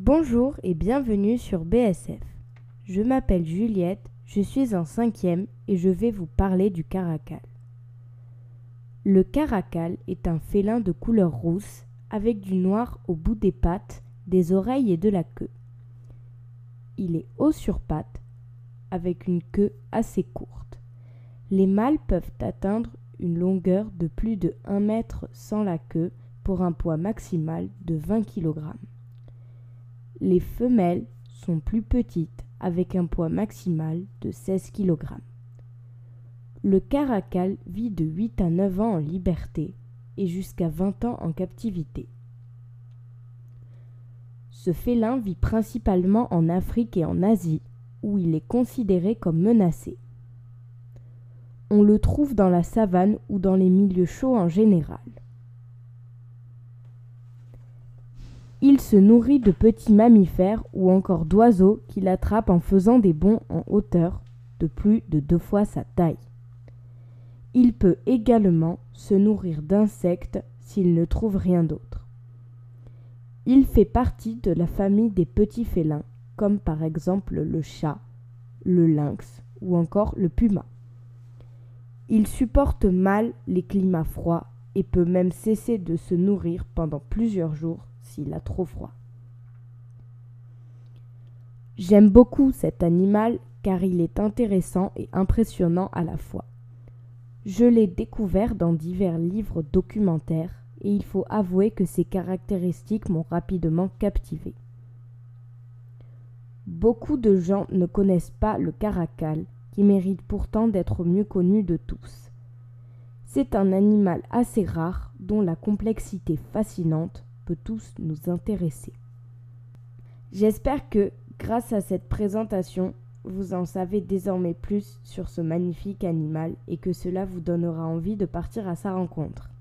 Bonjour et bienvenue sur BSF. Je m'appelle Juliette, je suis en cinquième et je vais vous parler du caracal. Le caracal est un félin de couleur rousse avec du noir au bout des pattes, des oreilles et de la queue. Il est haut sur pattes avec une queue assez courte. Les mâles peuvent atteindre une longueur de plus de 1 mètre sans la queue pour un poids maximal de 20 kg. Les femelles sont plus petites avec un poids maximal de 16 kg. Le caracal vit de 8 à 9 ans en liberté et jusqu'à 20 ans en captivité. Ce félin vit principalement en Afrique et en Asie, où il est considéré comme menacé. On le trouve dans la savane ou dans les milieux chauds en général. Il se nourrit de petits mammifères ou encore d'oiseaux qu'il attrape en faisant des bonds en hauteur de plus de deux fois sa taille. Il peut également se nourrir d'insectes s'il ne trouve rien d'autre. Il fait partie de la famille des petits félins, comme par exemple le chat, le lynx ou encore le puma. Il supporte mal les climats froids et peut même cesser de se nourrir pendant plusieurs jours s'il a trop froid. J'aime beaucoup cet animal car il est intéressant et impressionnant à la fois. Je l'ai découvert dans divers livres documentaires et il faut avouer que ses caractéristiques m'ont rapidement captivé. Beaucoup de gens ne connaissent pas le caracal, qui mérite pourtant d'être mieux connu de tous. C'est un animal assez rare dont la complexité fascinante peut tous nous intéresser. J'espère que, grâce à cette présentation, vous en savez désormais plus sur ce magnifique animal et que cela vous donnera envie de partir à sa rencontre.